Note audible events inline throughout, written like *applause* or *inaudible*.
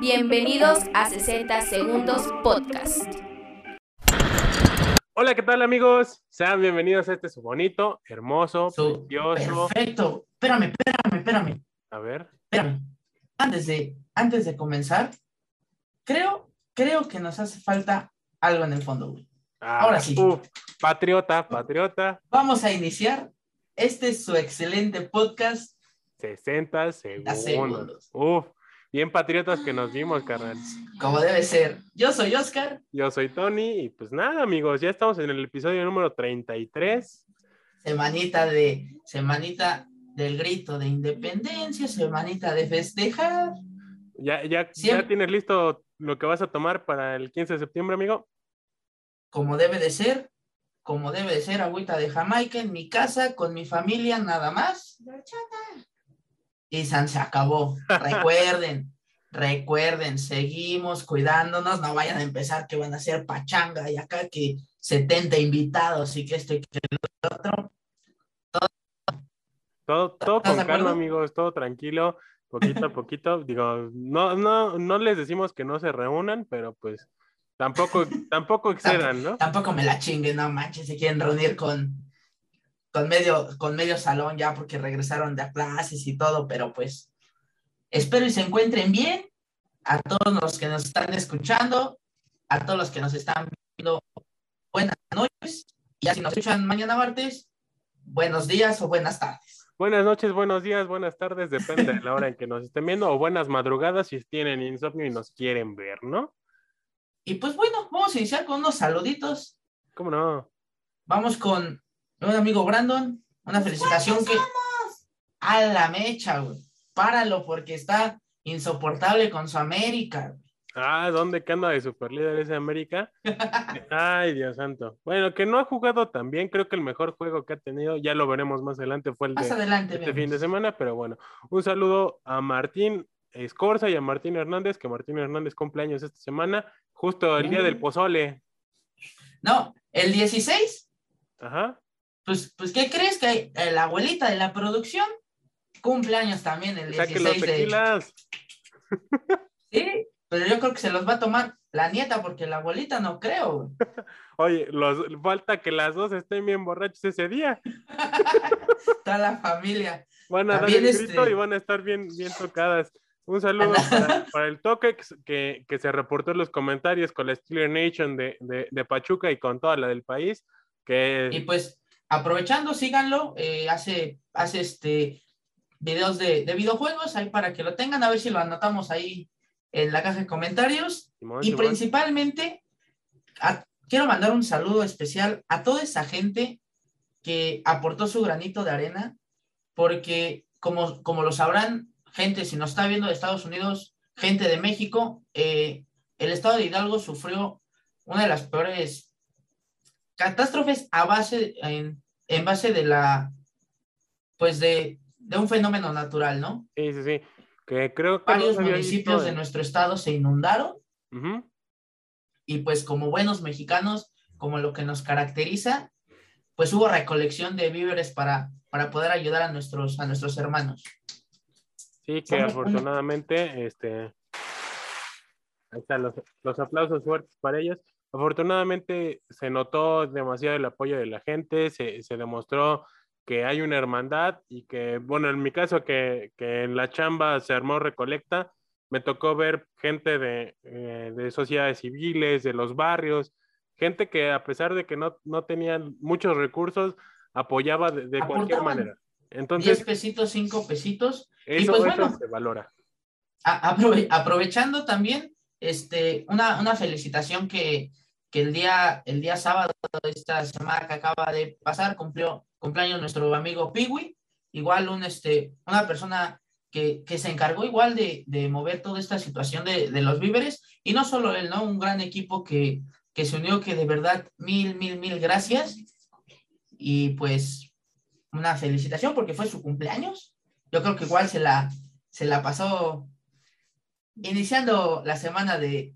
Bienvenidos a 60 Segundos Podcast. Hola, ¿qué tal amigos? Sean bienvenidos a este su bonito, hermoso, Su- precioso. Perfecto. Espérame, espérame, espérame, A ver, espérame. Antes de, antes de comenzar, creo, creo que nos hace falta algo en el fondo, güey. ah, Ahora sí. uf, patriota, patriota, Vamos a iniciar. Este es su excelente podcast. 60 segundos. segundos. Uf, bien patriotas que nos dimos, carnal. Como debe ser. Yo soy Oscar. Yo soy Tony y pues nada, amigos, ya estamos en el episodio número 33. Semanita de, semanita del grito de independencia, semanita de festejar. ¿Ya, ya, ya Siempre- tienes listo lo que vas a tomar para el 15 de septiembre, amigo? Como debe de ser. Como debe de ser, agüita de Jamaica en mi casa, con mi familia, nada más. San se acabó. Recuerden, *laughs* recuerden, seguimos cuidándonos, no vayan a empezar que van a ser pachanga y acá que 70 invitados y que esto y que lo otro. Todo, todo ¿Estás con calma, amigos, todo tranquilo, poquito a *laughs* poquito. Digo, no, no, no les decimos que no se reúnan, pero pues tampoco, tampoco *laughs* excedan, ¿no? Tampoco me la chinguen, no manches, se quieren reunir con, con, medio, con medio salón ya porque regresaron de clases y todo, pero pues espero y se encuentren bien. A todos los que nos están escuchando, a todos los que nos están viendo, buenas noches. Y así nos escuchan mañana martes, buenos días o buenas tardes. Buenas noches, buenos días, buenas tardes, depende de la hora en que nos estén viendo, o buenas madrugadas si tienen insomnio y nos quieren ver, ¿no? Y pues bueno, vamos a iniciar con unos saluditos. ¿Cómo no? Vamos con un amigo Brandon, una felicitación que a la mecha, güey. Páralo porque está insoportable con su América. güey. Ah, ¿dónde que anda de superlíder ese América? *laughs* Ay, Dios santo. Bueno, que no ha jugado tan bien, creo que el mejor juego que ha tenido, ya lo veremos más adelante, fue el Más de adelante, este vemos. fin de semana, pero bueno, un saludo a Martín Escorza y a Martín Hernández, que Martín Hernández cumple años esta semana, justo el día del Mm. pozole. No, el 16, Ajá. Pues, pues ¿qué crees que la abuelita de la producción cumpleaños también el Saque los 16 de... *laughs* Sí, pero yo creo que se los va a tomar la nieta porque la abuelita no creo. *laughs* Oye, los, falta que las dos estén bien borrachos ese día. *laughs* Toda la familia. Van a dar el este- grito y van a estar bien, bien tocadas. Un saludo para, para el toque que, que se reportó en los comentarios con la Steeler Nation de, de, de Pachuca y con toda la del país. Que Y pues, aprovechando, síganlo. eh, hace, hace este videos de, de videojuegos ahí para que lo tengan, a ver si lo anotamos ahí en la caja de comentarios. Simón, Y Simón. principalmente, a- quiero mandar un saludo especial a toda esa gente que aportó su granito de arena, porque como, como lo sabrán, gente, si nos está viendo de Estados Unidos, gente de México, eh, el estado de Hidalgo sufrió una de las peores catástrofes a base, en, en base de la, pues de, de un fenómeno natural, ¿no? Sí, sí, sí. Que creo que Varios municipios de nuestro estado se inundaron y pues como buenos mexicanos, como lo que nos caracteriza, pues hubo recolección de víveres para, para poder ayudar a nuestros, a nuestros hermanos. Sí, que afortunadamente, este, ahí están los, los aplausos fuertes para ellos. Afortunadamente se notó demasiado el apoyo de la gente, se, se demostró que hay una hermandad y que, bueno, en mi caso que, que en la chamba se armó recolecta, me tocó ver gente de, eh, de sociedades civiles, de los barrios, gente que a pesar de que no, no tenían muchos recursos, apoyaba de, de cualquier manera. Entonces, pesitos, cinco pesitos. eso, pues, eso bueno. se valora. A- aprove- aprovechando también, este, una, una felicitación que, que el, día, el día sábado de esta semana que acaba de pasar cumplió cumpleaños nuestro amigo Piwi, igual un, este, una persona que, que se encargó igual de, de mover toda esta situación de, de los víveres, y no solo él, ¿no? Un gran equipo que, que se unió, que de verdad, mil, mil, mil gracias, y pues una felicitación porque fue su cumpleaños, yo creo que igual se la, se la pasó iniciando la semana de,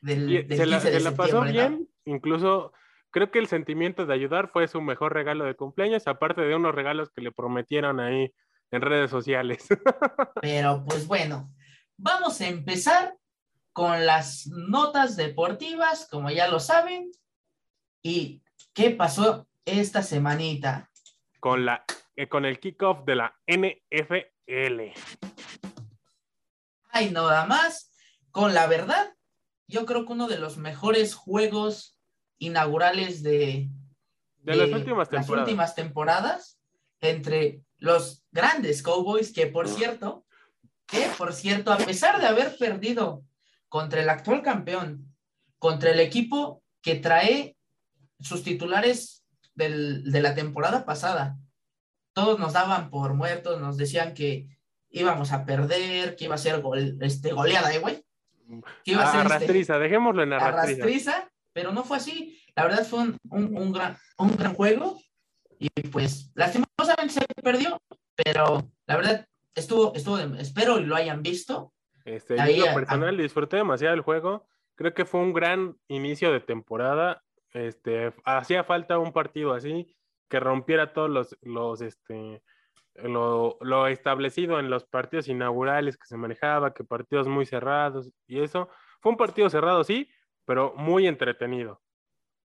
del, del se la, 15 de se la pasó bien, incluso creo que el sentimiento de ayudar fue su mejor regalo de cumpleaños, aparte de unos regalos que le prometieron ahí en redes sociales. *laughs* Pero pues bueno, vamos a empezar con las notas deportivas, como ya lo saben. ¿Y qué pasó esta semanita? Con, la, eh, con el kickoff de la NFL. Ay, nada más. Con la verdad, yo creo que uno de los mejores juegos inaugurales de, de, las, últimas, las últimas temporadas entre los grandes Cowboys, que por cierto, que por cierto, a pesar de haber perdido contra el actual campeón, contra el equipo que trae sus titulares del, de la temporada pasada, todos nos daban por muertos, nos decían que íbamos a perder, que iba a ser gol, este, goleada, ¿eh, güey? Que iba a ser este, dejémoslo en arrastriza. arrastriza. Pero no fue así. La verdad fue un, un, un, gran, un gran juego y pues lastimosamente se perdió, pero la verdad estuvo, estuvo, espero lo hayan visto. Este, Ahí, yo personal disfruté demasiado el juego. Creo que fue un gran inicio de temporada. Este, hacía falta un partido así que rompiera todos los, los este, lo, lo, establecido en los partidos inaugurales que se manejaba, que partidos muy cerrados y eso. Fue un partido cerrado, sí, pero muy entretenido.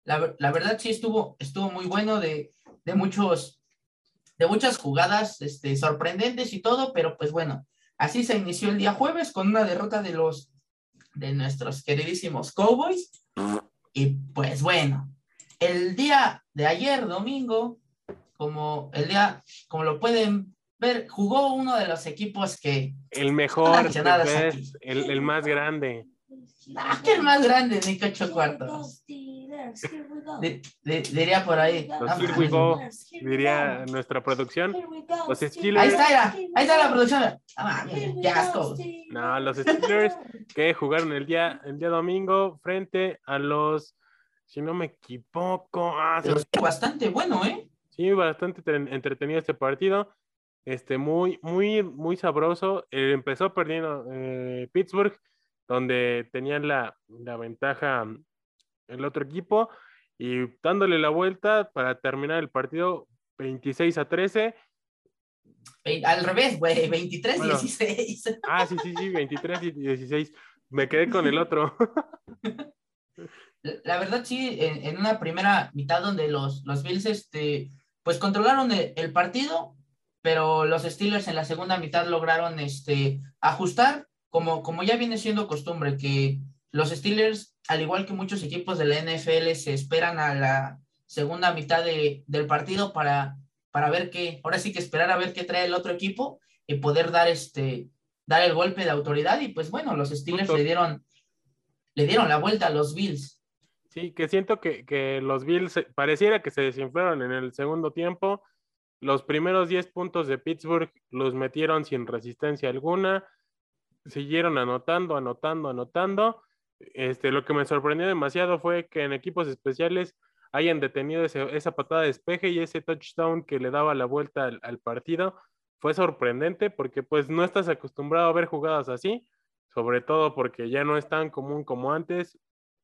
La, la verdad sí estuvo, estuvo muy bueno de, de muchos, de muchas jugadas este, sorprendentes y todo, pero pues bueno, así se inició el día jueves con una derrota de los, de nuestros queridísimos Cowboys. Y pues bueno, el día de ayer, domingo, como el día, como lo pueden ver, jugó uno de los equipos que... El mejor, el, el, más grande. Ah, que el más grande, ni ocho cuartos diría por ahí. Los diría nuestra producción. Los Steelers. Ahí está, ahí está la producción. Ah, no, los Steelers *laughs* que jugaron el día, el día domingo frente a los, si no me equivoco, ah, bastante bueno, ¿eh? Sí, bastante entretenido este partido. Este, muy, muy, muy sabroso. Eh, empezó perdiendo eh, Pittsburgh, donde tenían la, la ventaja el otro equipo y dándole la vuelta para terminar el partido 26 a 13. Al revés, güey, 23 16. *laughs* Ah, sí, sí, sí, 23 y 16. Me quedé con el otro. *laughs* La verdad, sí, en, una primera mitad donde los, los Bills, este, pues controlaron el, partido, pero los Steelers en la segunda mitad lograron este, ajustar, como, como ya viene siendo costumbre, que los Steelers, al igual que muchos equipos de la NFL, se esperan a la segunda mitad de, del partido para, para ver qué, ahora sí que esperar a ver qué trae el otro equipo y poder dar este, dar el golpe de autoridad. Y pues bueno, los Steelers le dieron, le dieron la vuelta a los Bills. Sí, que siento que, que los Bills pareciera que se desinflaron en el segundo tiempo. Los primeros 10 puntos de Pittsburgh los metieron sin resistencia alguna. Siguieron anotando, anotando, anotando este, lo que me sorprendió demasiado fue que en equipos especiales hayan detenido esa patada de despeje y ese touchdown que le daba la vuelta al, partido. Fue sorprendente porque pues no estás acostumbrado a ver jugadas así, sobre todo porque ya no es tan común como antes.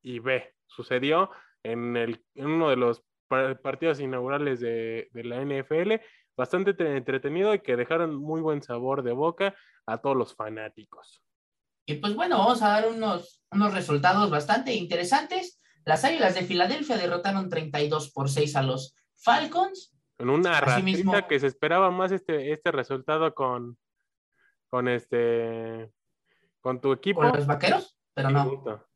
Y ve, sucedió en, el, en uno de los partidos inaugurales de, de la NFL, bastante entretenido y que dejaron muy buen sabor de boca a todos los fanáticos. Y pues bueno, vamos a dar unos, unos resultados bastante interesantes. Las Águilas de Filadelfia derrotaron 32 por 6 a los Falcons. En una rastrita que se esperaba más este, este resultado con, con este con tu equipo. Con los vaqueros, pero no.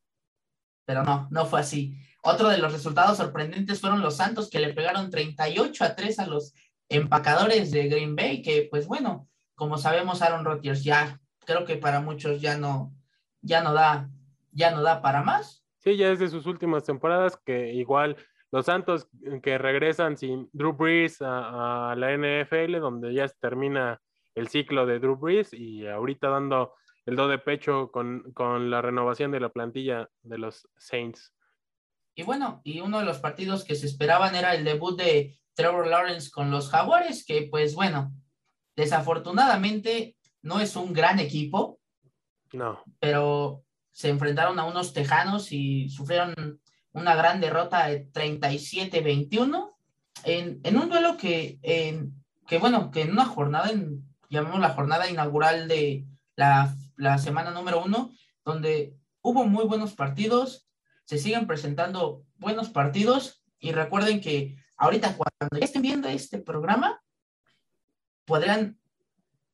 Pero no, no fue así. Otro de los resultados sorprendentes fueron los Santos que le pegaron 38 a 3 a los empacadores de Green Bay, que pues bueno, como sabemos, Aaron Rodgers ya creo que para muchos ya no, ya no da, ya no da para más. Sí, ya es de sus últimas temporadas que igual los Santos que regresan sin Drew Brees a, la NFL, donde ya termina el ciclo de Drew Brees y ahorita dando el do de pecho con, con la renovación de la plantilla de los Saints. Y bueno, y uno de los partidos que se esperaban era el debut de Trevor Lawrence con los Jaguares, que pues bueno, desafortunadamente no es un gran equipo. No. Pero se enfrentaron a unos tejanos y sufrieron una gran derrota de 37-21 en, en, un duelo que, que, bueno, que en una jornada, en, llamamos la jornada inaugural de la la semana número uno, donde hubo muy buenos partidos, se siguen presentando buenos partidos y recuerden que ahorita cuando ya estén viendo este programa, podrán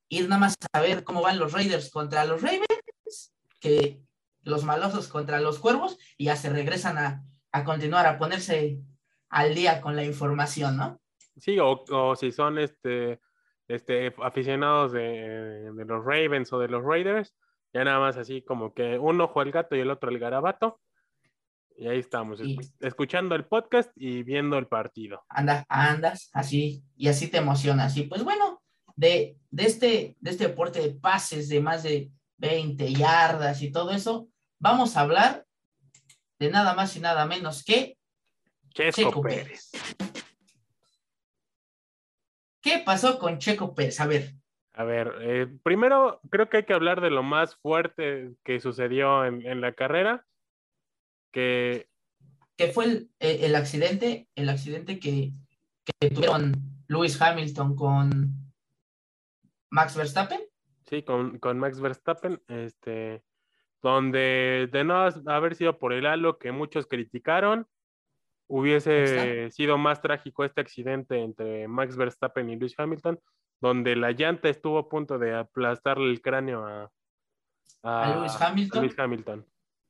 ir nada más a ver cómo van los Raiders contra los Ravens, que los malosos contra los cuervos, y ya se regresan a, a continuar, a ponerse al día con la información, ¿no? Sí, o, o si son este, este, aficionados de, de, los Ravens o de los Raiders, ya nada más así como que uno juega el gato y el otro el garabato. Y ahí estamos, Sí. escuchando el podcast y viendo el partido. Anda, andas así y así te emocionas. Y pues bueno, de, de, este, de este deporte de pases de más de 20 yardas y todo eso, vamos a hablar de nada más y nada menos que Chesco Checo Pérez. Pérez. ¿Qué pasó con Checo Pérez? A ver, A ver, eh, primero creo que hay que hablar de lo más fuerte que sucedió en, en la carrera, que ¿qué fue el, el- el accidente? El accidente que, que tuvieron Lewis Hamilton con Max Verstappen. sí, con, con Max Verstappen, este, donde de no haber sido por el halo que muchos criticaron, hubiese sido más trágico este accidente entre Max Verstappen y Lewis Hamilton, donde la llanta estuvo a punto de aplastarle el cráneo a, A Lewis Hamilton. a Lewis Hamilton.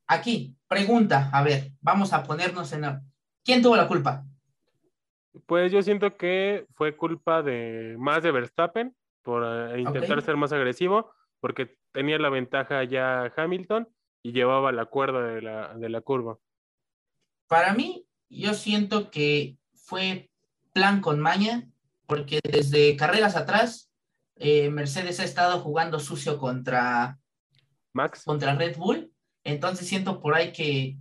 Aquí, pregunta, a ver, vamos a ponernos en... el- ¿Quién tuvo la culpa? Pues yo siento que fue culpa de más de Verstappen por eh, intentar ser más agresivo, porque tenía la ventaja ya Hamilton y llevaba la cuerda de la, de la curva. Para mí, yo siento que fue plan con maña, porque desde carreras atrás, eh, Mercedes ha estado jugando sucio contra, Max, contra Red Bull, entonces siento por ahí que,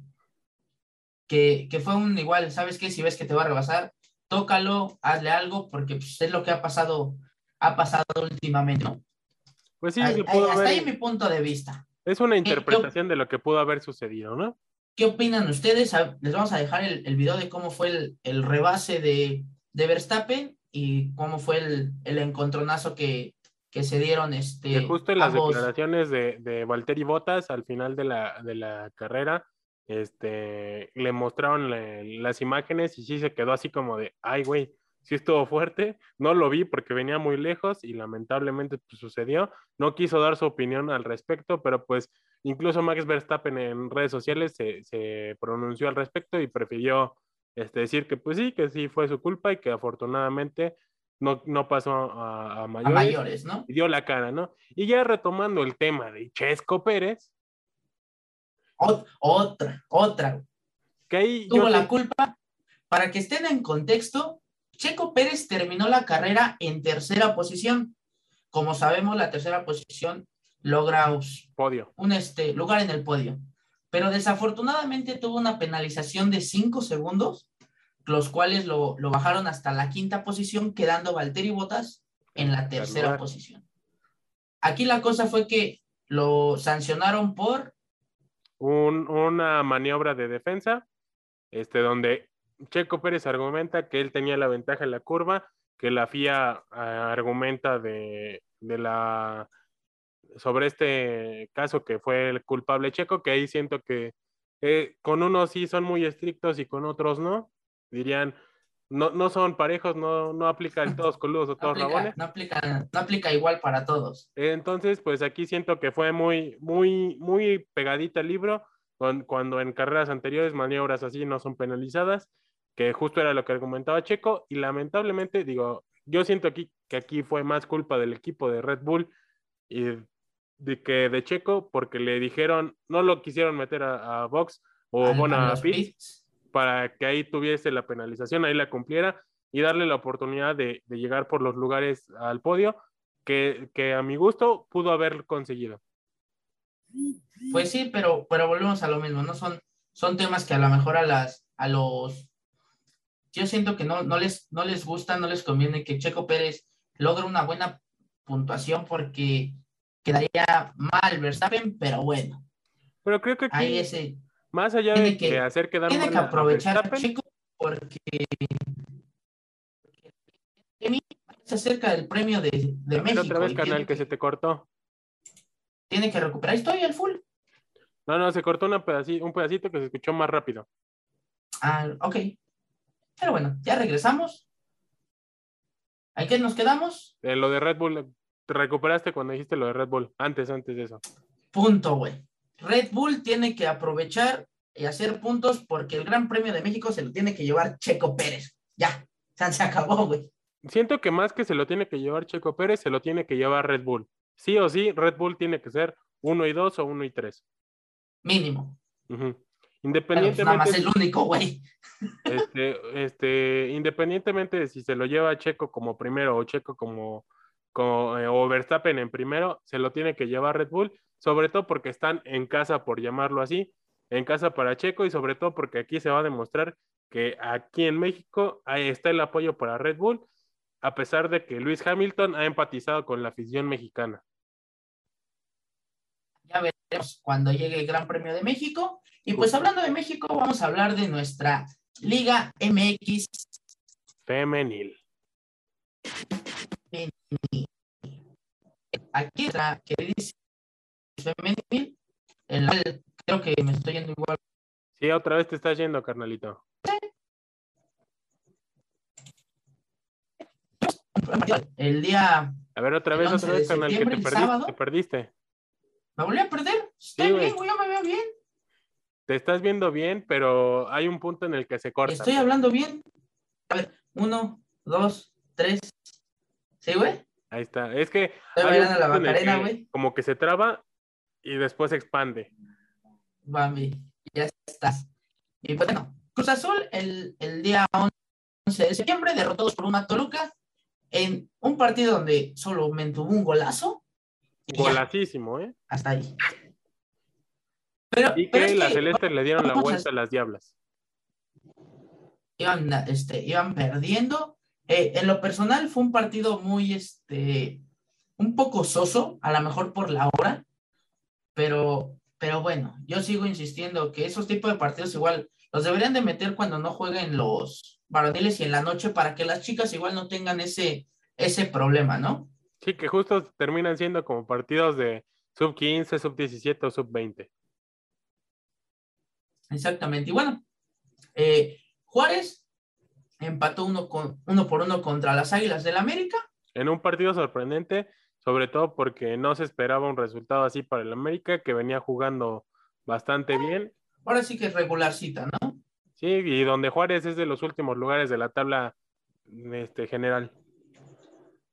que, que fue un igual, ¿sabes qué? Si ves que te va a rebasar, tócalo, hazle algo, porque pues, es lo que ha pasado, ha pasado últimamente, ¿no? pues sí, hasta haber- ahí mi punto de vista. es una yo- interpretación de lo que pudo haber sucedido, ¿no? ¿Qué opinan ustedes? Les vamos a dejar el, el video de cómo fue el, el rebase de, de Verstappen y cómo fue el, el encontronazo que, que se dieron este, Que justo en las ambos. declaraciones de, de Valtteri Bottas al final de la, de la carrera, este, le mostraron la- las imágenes y sí se quedó así como de, ay, güey, sí estuvo fuerte, no lo vi porque venía muy lejos y lamentablemente pues, sucedió, no quiso dar su opinión al respecto, pero pues incluso Max Verstappen en redes sociales se, se pronunció al respecto y prefirió este, decir que pues sí, que sí fue su culpa y que afortunadamente no, no pasó a, a a mayores mayores, ¿no? y dio la cara, ¿no? Y ya retomando el tema de Chesco Pérez, Ot- otra, otra. que ahí Tuvo yo la culpa. Para que estén en contexto, Checo Pérez terminó la carrera en tercera posición. Como sabemos, la tercera posición logra podio. un este, lugar en el podio. Pero desafortunadamente tuvo una penalización de 5 segundos, los cuales lo, lo bajaron hasta la quinta posición, quedando Valtteri Bottas en la tercera posición. Aquí la cosa fue que lo sancionaron por, Un- una maniobra de defensa, este, donde Checo Pérez argumenta que él tenía la ventaja en la curva, que la FIA ah, argumenta de, de la sobre este caso que fue el culpable Checo, que ahí siento que eh, con unos sí son muy estrictos y con otros no. Dirían, no, no son parejos, no, no aplican todos coludos o *laughs* no todos aplica, rabones. no, aplica, no aplica igual para todos. Entonces, pues aquí siento que fue muy, muy, muy pegadita el libro, con- cuando en carreras anteriores maniobras así no son penalizadas, que justo era lo que argumentaba Checo, y lamentablemente, digo, yo siento aquí que aquí fue más culpa del equipo de Red Bull y de que de Checo, porque le dijeron, no lo quisieron meter a, a box o Al- bueno, a a los pits, pits. para que ahí tuviese la penalización, ahí la cumpliera y darle la oportunidad de, de llegar por los lugares al podio que, que a mi gusto pudo haber conseguido. Pues sí, pero, pero volvemos a lo mismo, ¿no? Son, son temas que a lo mejor a las, a los, yo siento que no, no les, no les gusta, no les conviene que Checo Pérez logre una buena puntuación porque quedaría mal Verstappen, pero bueno, Pero creo que aquí, ahí ese, más allá de que- que hacer quedar tiene mal que aprovechar a Checo porque se acerca del premio de, de México. otra vez, canal, que se te cortó. tiene que recuperar. Estoy al full. No, no, se cortó una pedaci- un pedacito que se escuchó más rápido. Ah, ok. Pero bueno, ya regresamos. ¿A qué nos quedamos? Eh, lo de Red Bull, te recuperaste cuando dijiste lo de Red Bull. Antes, antes de eso. Punto, güey. Red Bull tiene que aprovechar y hacer puntos porque el Gran Premio de México se lo tiene que llevar Checo Pérez. Ya, ya se acabó, güey. Siento que más que se lo tiene que llevar Checo Pérez, se lo tiene que llevar Red Bull. Sí o sí, Red Bull tiene que ser uno y dos o uno y tres. Mínimo. Ujú. Pues nada Independientemente, más el único, güey. *laughs* este, este, independientemente de si se lo lleva Checo como primero o Checo como, como eh, o Verstappen en primero, se lo tiene que llevar Red Bull, sobre todo porque están en casa, por llamarlo así, en casa para Checo y sobre todo porque aquí se va a demostrar que aquí en México ahí está el apoyo para Red Bull, a pesar de que Luis Hamilton ha empatizado con la afición mexicana. Ya veremos cuando llegue el Gran Premio de México. Y pues hablando de México, vamos a hablar de nuestra Liga MX Femenil. aquí nuestra queridísima femenil, en la cual creo que me estoy yendo igual. Sí, otra vez te estás yendo, carnalito. El día, A ver, otra vez, 11 otra vez, carnal, que te perdiste, te perdiste. ¿me volví a perder? Está Sí, bien, güey, yo me veo bien. Te estás viendo bien, pero hay un punto en el que se corta. Estoy hablando bien. A ver, uno, dos, tres. ¿Sí, güey? Ahí está. Es que Estoy hay un la en el que güey. como que se traba y después se expande. Bambi, ya estás. Y pues, bueno, Cruz Azul el, el día 11 de septiembre, derrotados por una Toluca en un partido donde solo me tuvo un golazo. Golacísimo, ¿eh? hasta ahí. Pero, Y pero que las que celestes le dieron la a- vuelta a las diablas. iban, este, iban perdiendo. Eh, en lo personal fue un partido muy, este, un poco soso, a lo mejor por la hora, pero, pero bueno, yo sigo insistiendo que esos tipos de partidos igual los deberían de meter cuando no jueguen los varoniles y en la noche para que las chicas igual no tengan ese, ese problema, ¿no? Sí, que justo terminan siendo como partidos de sub 15, sub 17 o sub 20. Exactamente. Y bueno, eh, Juárez empató uno, con, uno por uno contra las Águilas del América. En un partido sorprendente, sobre todo porque no se esperaba un resultado así para el América, que venía jugando bastante bien. Ahora sí que es regularcita, ¿no? Sí, y donde Juárez es de los últimos lugares de la tabla este, general.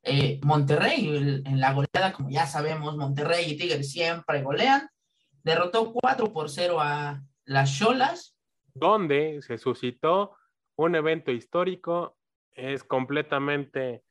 Eh, Monterrey, el- en la goleada, como ya sabemos, Monterrey y Tigres siempre golean. Derrotó 4 por 0 a las Cholas. donde se suscitó un evento histórico. Es completamente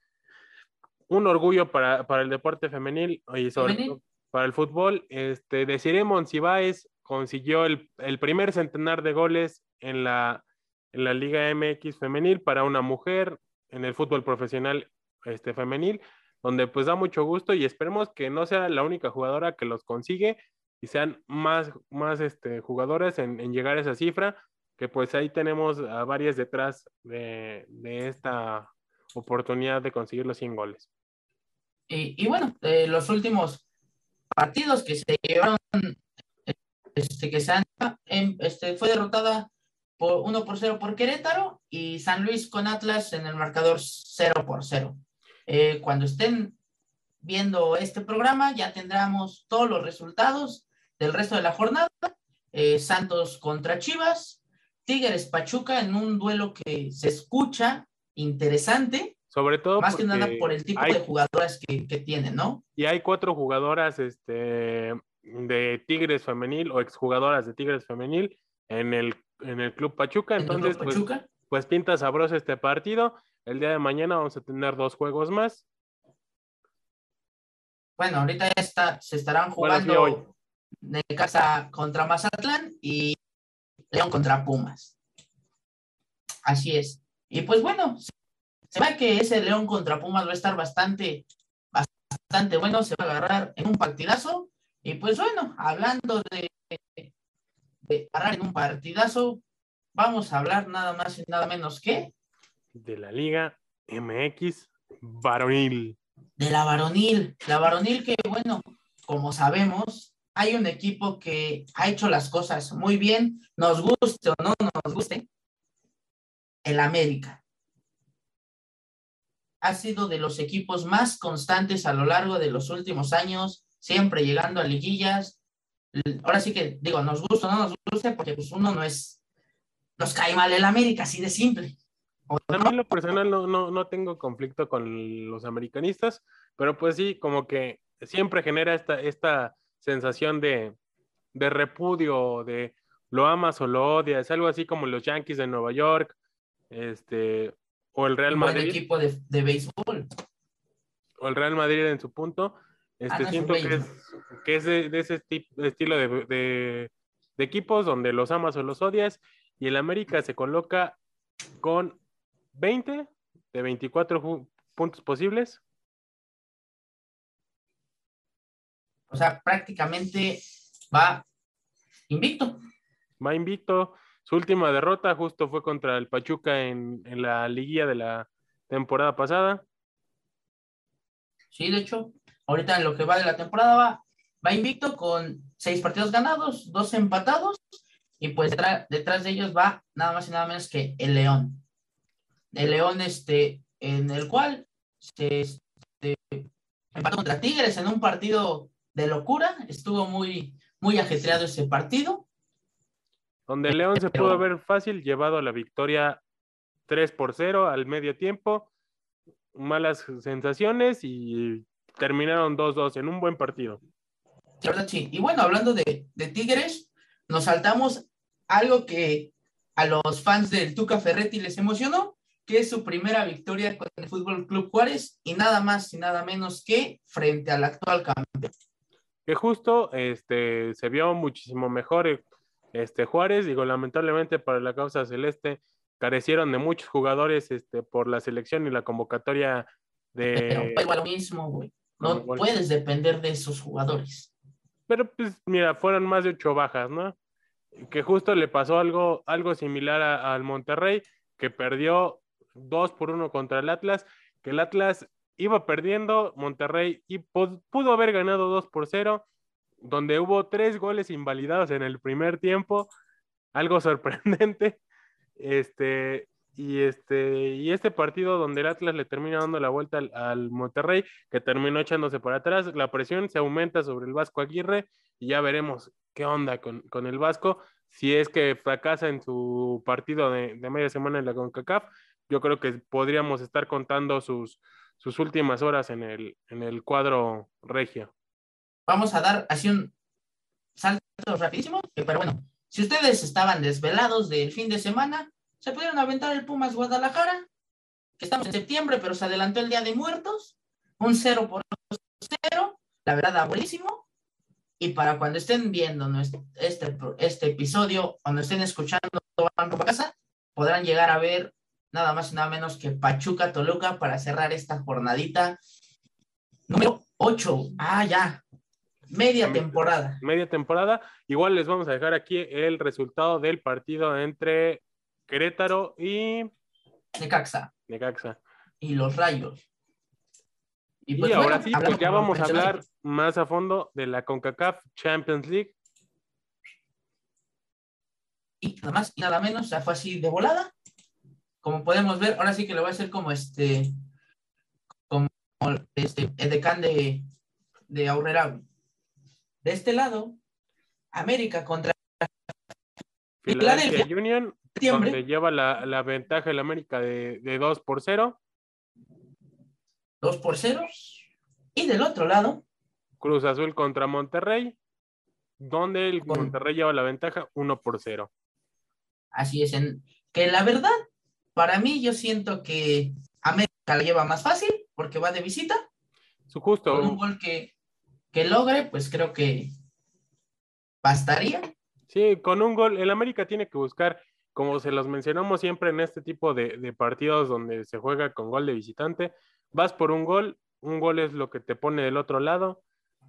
un orgullo para, para el deporte femenil y sobre Femenil. todo para el fútbol. Este, Desiree Monsiváis consiguió el, el primer centenar de goles en la, en la Liga MX femenil para una mujer en el fútbol profesional este, femenil, donde pues da mucho gusto y esperemos que no sea la única jugadora que los consigue y sean más, más este, jugadoras en, en llegar a esa cifra, que pues ahí tenemos a varias detrás de, de esta oportunidad de conseguir los 100 goles. Y, y bueno, eh, los últimos partidos que se llevaron, este, que se han, em, este, fue derrotada por 1 por 0 por Querétaro y San Luis con Atlas en el marcador 0 por 0. Eh, cuando estén viendo este programa ya tendremos todos los resultados del resto de la jornada. Eh, Santos contra Chivas, Tigres Pachuca en un duelo que se escucha interesante, Sobre todo más que nada por el tipo hay- de jugadoras que, que tienen, ¿no? Y hay cuatro jugadoras este, de Tigres femenil o exjugadoras de Tigres femenil en el, en el Club Pachuca. En el Entonces, Club pues, Pachuca. pues pinta sabroso este partido. El día de mañana vamos a tener dos juegos más. Bueno, ahorita ya está, se estarán jugando. De casa contra Mazatlán y León contra Pumas. Así es. Y pues bueno, se- ve que ese León contra Pumas va a estar bastante, bastante bueno, se va a agarrar en un partidazo. Y pues bueno, hablando de, de agarrar en un partidazo, vamos a hablar nada más y nada menos que de la Liga MX varonil. de la varonil. La varonil que, bueno, como sabemos, hay un equipo que ha hecho las cosas muy bien, nos guste o no nos guste, el América. Ha sido de los equipos más constantes a lo largo de los últimos años, siempre llegando a liguillas. Ahora sí que digo, nos gusta o no nos guste, porque pues uno no es, nos cae mal el América, así de simple. A mí lo personal no, no, no tengo conflicto con los americanistas, pero pues sí, como que siempre genera esta, esta sensación de, de repudio, de lo amas o lo odias, algo así como los Yankees de Nueva York, este, o el Real Madrid. Un equipo de, de, béisbol. O el Real Madrid en su punto. Este, ah, siento que es, que es de, de ese estilo de, de, de, equipos donde los amas o los odias. Y el América se coloca con 20 de 24 puntos posibles. O sea, prácticamente va invicto. Va invicto. Su última derrota justo fue contra el Pachuca en, en la liguilla de la temporada pasada. Sí, de hecho, ahorita en lo que va de la temporada va, va invicto con seis partidos ganados, dos empatados, y pues detrás, detrás de ellos va nada más y nada menos que el León. El León, este, en el cual se este, empató contra Tigres en un partido de locura. Estuvo muy, muy ajetreado ese partido. Donde el León se pudo haber fácil llevado a la victoria 3 por 0 al medio tiempo. Malas sensaciones y terminaron 2-2 en un buen partido. Y bueno, hablando de, de Tigres, nos saltamos algo que a los fans del Tuca Ferretti les emocionó, que es su primera victoria con el Fútbol Club Juárez y nada más y nada menos que frente al actual campeón. Que justo este, se vio muchísimo mejor este, Juárez, digo, lamentablemente para la causa celeste carecieron de muchos jugadores este, por la selección y la convocatoria de... Pero lo mismo, güey. No puedes depender de esos jugadores. Pero pues mira, fueron más de ocho bajas, ¿no? Que justo le pasó algo, algo similar al Monterrey, que perdió dos por uno contra el Atlas, que el Atlas iba perdiendo, Monterrey y pudo haber ganado dos por cero, donde hubo tres goles invalidados en el primer tiempo, algo *laughs* sorprendente. Este, y este, y este partido donde el Atlas le termina dando la vuelta al, Monterrey, que terminó echándose por atrás, la presión se aumenta sobre el Vasco Aguirre y ya veremos qué onda con, con el Vasco, si es que fracasa en su partido de, de media semana en la CONCACAF, yo creo que podríamos estar contando sus, sus últimas horas en el, en el cuadro regio. Vamos a dar así un salto rapidísimo, pero bueno, si ustedes estaban desvelados del fin de semana, se pudieron aventar el Pumas Guadalajara, que estamos en septiembre, pero se adelantó el Día de Muertos, un 0 por 0, la verdad, abuelísimo. Y para cuando estén viendo este, este episodio, cuando estén escuchando Banco Casa, podrán llegar a ver nada más y nada menos que Pachuca Toluca para cerrar esta jornadita número 8. Ah, ya. Media temporada. Media temporada. Igual les vamos a dejar aquí el resultado del partido entre Querétaro y Necaxa. Necaxa. Y los Rayos. Y, pues ahora sí, pues ya vamos a hablar más a fondo de la CONCACAF Champions League. Y nada más y nada menos, sea, fue así de volada como podemos ver, ahora sí que lo voy a hacer como este, como este, el decán de, de Aurrera. De este lado, América contra Philadelphia Union, donde lleva la, la ventaja el América de, de 2 por 0. 2 por 0. Y del otro lado, Cruz Azul contra Monterrey, donde el Monterrey lleva la ventaja 1 por 0. Así es, en, que la verdad, para mí, yo siento que América la lleva más fácil porque va de visita. Su justo. Con un gol que, que logre, pues creo que bastaría. Sí, con un gol, el América tiene que buscar, como se los mencionamos siempre en este tipo de, de, partidos donde se juega con gol de visitante, vas por un gol, un gol es lo que te pone del otro lado,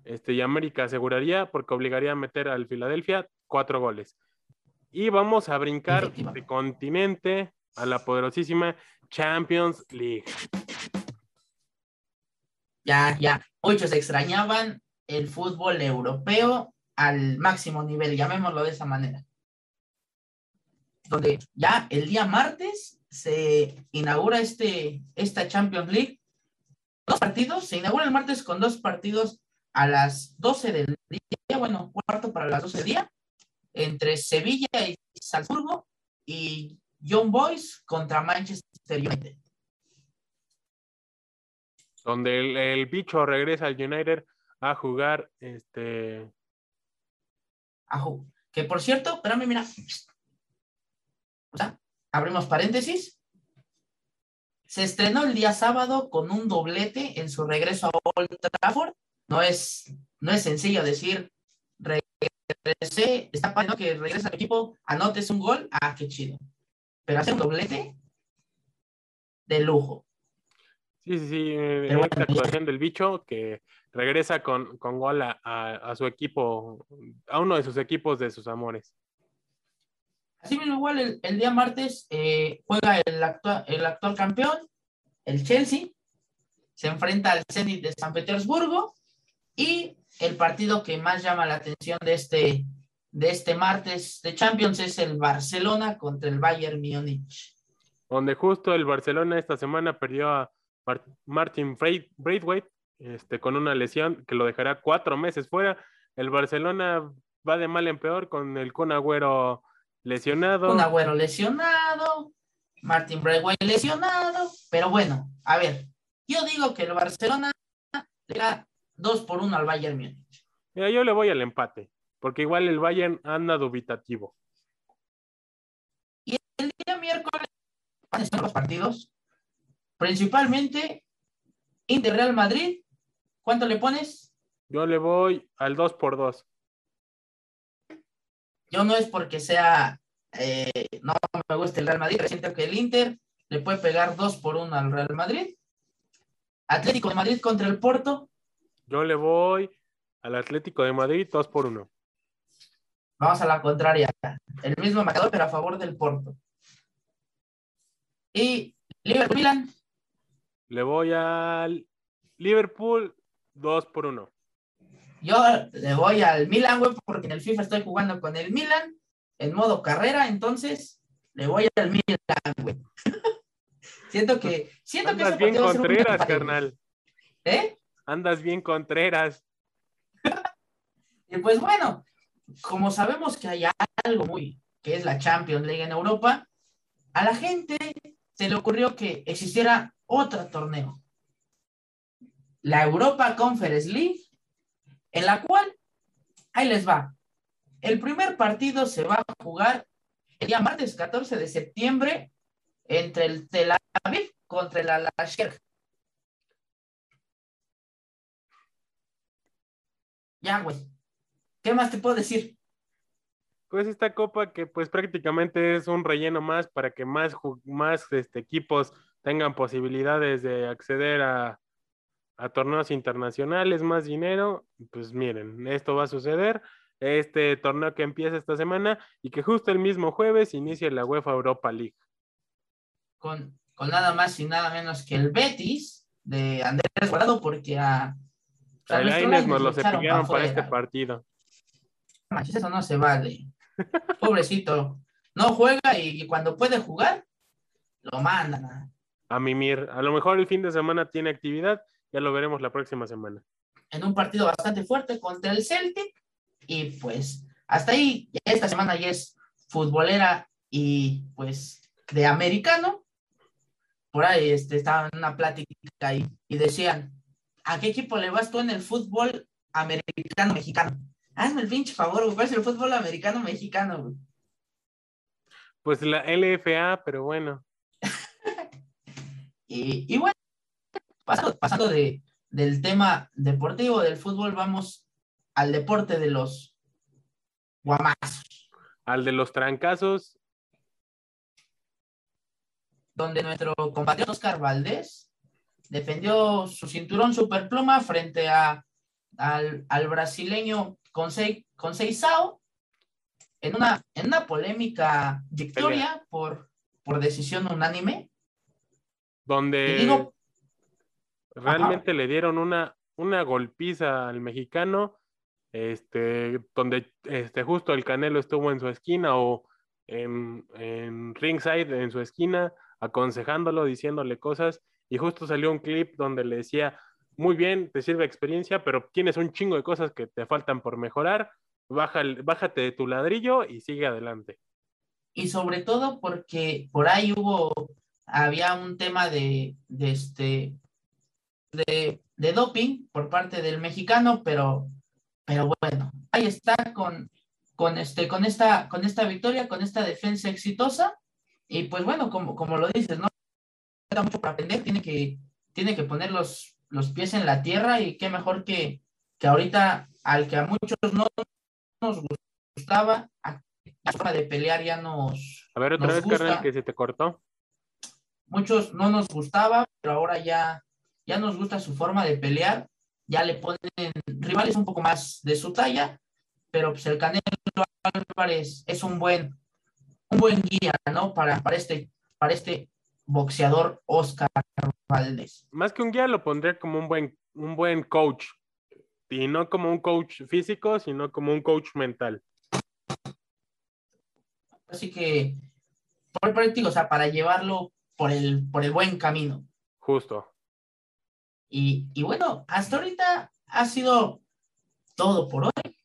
este, y América aseguraría porque obligaría a meter al Filadelfia cuatro goles. Y vamos a brincar de continente a la poderosísima Champions League. Ya, ya, muchos extrañaban el fútbol europeo al máximo nivel, llamémoslo de esa manera. Donde ya el día martes se inaugura este, esta Champions League. Dos partidos, se inaugura el martes con dos partidos a las 12 del día, bueno, cuarto para las 12 del día, entre Sevilla y Salzburgo y John Boys contra Manchester United. Donde el, bicho regresa al United a jugar este. que por cierto, espérame, mira. O sea, abrimos paréntesis. Se estrenó el día sábado con un doblete en su regreso a Old Trafford. No es, no es sencillo decir regresé, está pasando que regresa al equipo, anotes un gol, ah, qué chido. Pero hace un doblete de lujo. Sí, sí, sí, eh, la actuación del bicho que regresa con, con gol a, su equipo, a uno de sus equipos de sus amores. Así mismo, igual el, día martes eh, juega el actual, el actual campeón, el Chelsea, se enfrenta al Zenit de San Petersburgo y el partido que más llama la atención de este, de este martes de Champions es el Barcelona contra el Bayern Múnich. Donde justo el Barcelona esta semana perdió a Martin Braithwaite este, con una lesión que lo dejará cuatro meses fuera. El Barcelona va de mal en peor con el Kun Agüero lesionado. Kun Agüero lesionado, Martin Braithwaite lesionado, pero bueno, a ver, yo digo que el Barcelona le da dos por uno al Bayern Múnich. Mira, yo le voy al empate, porque igual el Bayern anda dubitativo. Y el día miércoles van a estar los partidos, principalmente Inter Real Madrid. ¿Cuánto le pones? Yo le voy al 2 por 2 Yo no es porque sea, eh, no me gusta el Real Madrid, siento que el Inter le puede pegar 2 por 1 al Real Madrid. Atlético de Madrid contra el Porto. Yo le voy al Atlético de Madrid 2 por 1. Vamos a la contraria. El mismo marcador, pero a favor del Porto. Y Liverpool Milan. Le voy al Liverpool 2 por 1. Yo le voy al Milan, güey, porque en el FIFA estoy jugando con el Milan en modo carrera, entonces le voy al Milan, güey. *laughs* siento que siento Andas que bien Contreras, carnal. ¿Eh? Andas bien Contreras. *laughs* y pues bueno, como sabemos que hay algo muy, que es la Champions League en Europa, a la gente se le ocurrió que existiera otro torneo, la Europa Conference League, en la cual, ahí les va, el primer partido se va a jugar el día martes 14 de septiembre entre el Tel Aviv contra el al Ya, güey. ¿Qué más te puedo decir? Pues esta copa que pues prácticamente es un relleno más para que más, más este, equipos tengan posibilidades de acceder a, a torneos internacionales, más dinero, pues miren, esto va a suceder. Este torneo que empieza esta semana y que justo el mismo jueves inicia la UEFA Europa League. Con, con nada más y nada menos que el Betis de Andrés Guardado, porque a a Laines nos lo cepillaron para este partido. Eso no se vale. *laughs* Pobrecito. No juega y, cuando puede jugar, lo mandan. A... mimir. A lo mejor el fin de semana tiene actividad, ya lo veremos la próxima semana. En un partido bastante fuerte contra el Celtic. Y pues, hasta ahí, esta semana ya es futbolera y pues de americano. Por ahí este, estaba en una plática ahí y decían, ¿a qué equipo le vas tú en el fútbol americano mexicano? Hazme el pinche favor, güey. ¿Cuál es el fútbol americano mexicano, güey? Pues la LFA, pero bueno. *laughs* y, bueno, pasando, de, del tema deportivo del fútbol, vamos al deporte de los guamazos. Al de los trancazos. Donde nuestro compatriota Oscar Valdés defendió su cinturón superpluma frente a, al, al brasileño Conceizao en una, en una polémica victoria por, por decisión unánime. Donde realmente le dieron una una golpiza al mexicano, este, donde este, justo el Canelo estuvo en su esquina o en, en ringside, en su esquina, aconsejándolo, diciéndole cosas, y justo salió un clip donde le decía, muy bien, te sirve experiencia, pero tienes un chingo de cosas que te faltan por mejorar, Baja, bájate de tu ladrillo y sigue adelante. Y sobre todo porque por ahí hubo, había un tema de, de este, de, de doping por parte del mexicano, pero, pero bueno, ahí está con, con, este, con, esta, con esta victoria, con esta defensa exitosa. Y pues bueno, como, como lo dices, no mucho para aprender, tiene que, tiene que poner los, los pies en la tierra y qué mejor que, que ahorita al que a muchos no nos gustaba, la forma de pelear ya nos. A ver, otra nos vez, gusta. carnal, que se te cortó. Muchos no nos gustaba, pero ahora ya, ya nos gusta su forma de pelear. Ya le ponen rivales un poco más de su talla, pero pues el Canelo Álvarez es un buen, un buen guía, ¿no? Para, para, este, para este boxeador Oscar Valdés. Más que un guía, lo pondría como un buen, un buen coach. Y no como un coach físico, sino como un coach mental. Así que, por el práctico, o sea, para llevarlo por el, por el buen camino. Justo. Y, y bueno, hasta ahorita ha sido todo por hoy.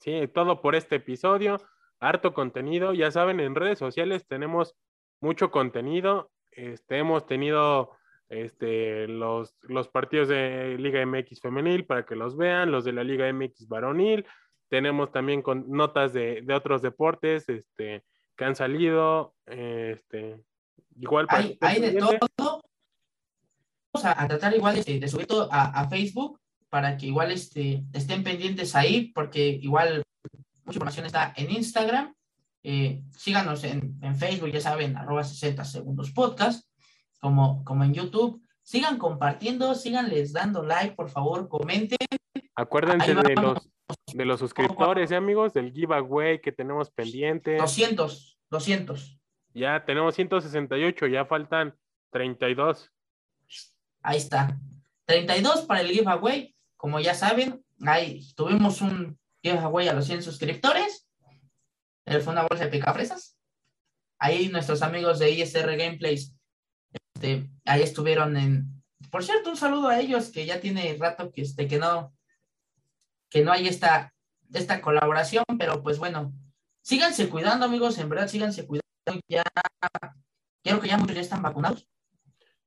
Sí, todo por este episodio. Harto contenido. Ya saben, en redes sociales tenemos mucho contenido. Este, hemos tenido este, los, los partidos de Liga MX femenil para que los vean, los de la Liga MX varonil. Tenemos también con notas de, de otros deportes este, que han salido. Este, igual para hay, hay de todo. Vamos a, a tratar igual de, de, subir todo a, a, Facebook para que igual este, estén pendientes ahí, porque igual mucha información está en Instagram. Eh, síganos en, en, Facebook, ya saben, arroba 60 segundos podcast, como, como en YouTube. Sigan compartiendo, síganles dando like, por favor, comenten. Acuérdense de los, de los suscriptores, ¿eh, amigos, del giveaway que tenemos pendiente. 200, 200. Ya tenemos 168, ya faltan 32. Ahí está. 32 para el giveaway. Como ya saben, ahí tuvimos un giveaway a los 100 suscriptores. Fue una bolsa de picafresas. Ahí nuestros amigos de ISR Gameplays, este, ahí estuvieron en... Por cierto, un saludo a ellos que ya tiene rato que, este, que no que no hay esta, esta colaboración, pero pues bueno, síganse cuidando, amigos, en verdad, síganse cuidando. Ya, creo que ya muchos ya están vacunados.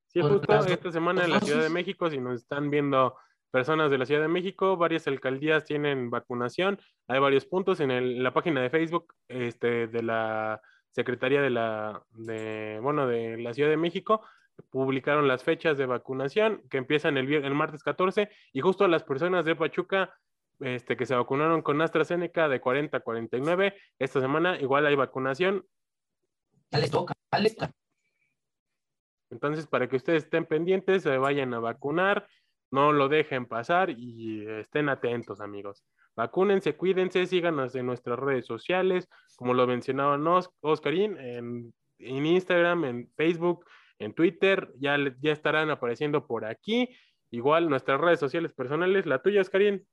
Sí, justo esta semana en la Ciudad de México, si nos están viendo personas de la Ciudad de México, varias alcaldías tienen vacunación. Hay varios puntos en, el, en la página de Facebook este, de la Secretaría de la, de, bueno, de la Ciudad de México. Publicaron las fechas de vacunación que empiezan el, el martes 14 y justo las personas de Pachuca este, que se vacunaron con AstraZeneca de 40 a 49. Esta semana igual hay vacunación. Ya les toca, ya les toca. Entonces, para que ustedes estén pendientes, se vayan a vacunar, no lo dejen pasar y estén atentos, amigos. Vacúnense, cuídense, síganos en nuestras redes sociales, como lo mencionaba Oscarín, en, en Instagram, en Facebook, en Twitter, ya, ya estarán apareciendo por aquí. Igual nuestras redes sociales personales, la tuya, Oscarín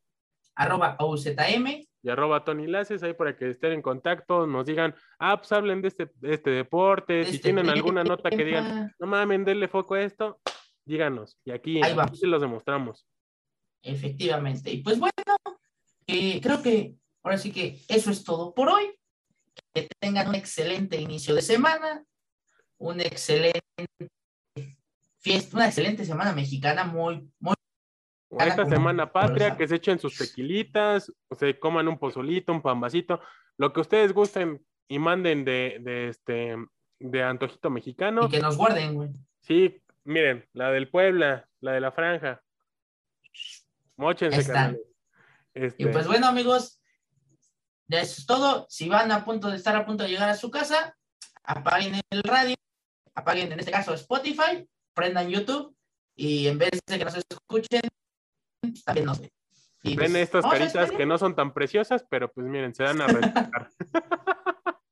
arroba OZM. Y arroba Tony Laces, ahí para que estén en contacto, nos digan, ah, pues hablen de este, de este deporte, este si tienen *laughs* alguna nota que digan, no mames, denle foco a esto, díganos. Y aquí, ahí aquí se los demostramos. Efectivamente. Y pues bueno, eh, creo que ahora sí que eso es todo por hoy. Que tengan un excelente inicio de semana, un excelente fiesta, una excelente semana mexicana, muy, muy esta semana patria, que se echen sus tequilitas, o se coman un pozolito, un pambacito, lo que ustedes gusten y manden de, de este de antojito mexicano. Y que nos guarden, güey. Sí, miren, la del Puebla, la de la franja. Mochense, canales. Este... Y pues bueno, amigos, eso es todo. Si van a punto de estar a punto de llegar a su casa, apaguen el radio, apaguen en este caso Spotify, prendan YouTube y en vez de que nos escuchen, también no sé. Y Ven pues, estas caritas que no son tan preciosas, pero pues miren, se dan a respetar. *laughs*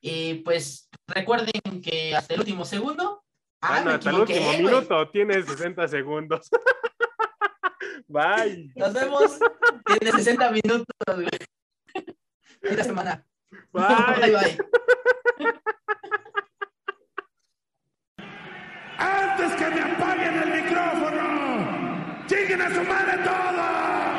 y pues recuerden que hasta el último segundo. Ah, bueno, hasta el último minuto tiene 60 segundos. *laughs* Bye. Nos vemos. Tiene 60 minutos, güey. Esta semana. Bye. Bye, bye. ¡Antes que me apaguen el micrófono! ¡Lleguen a su madre todos!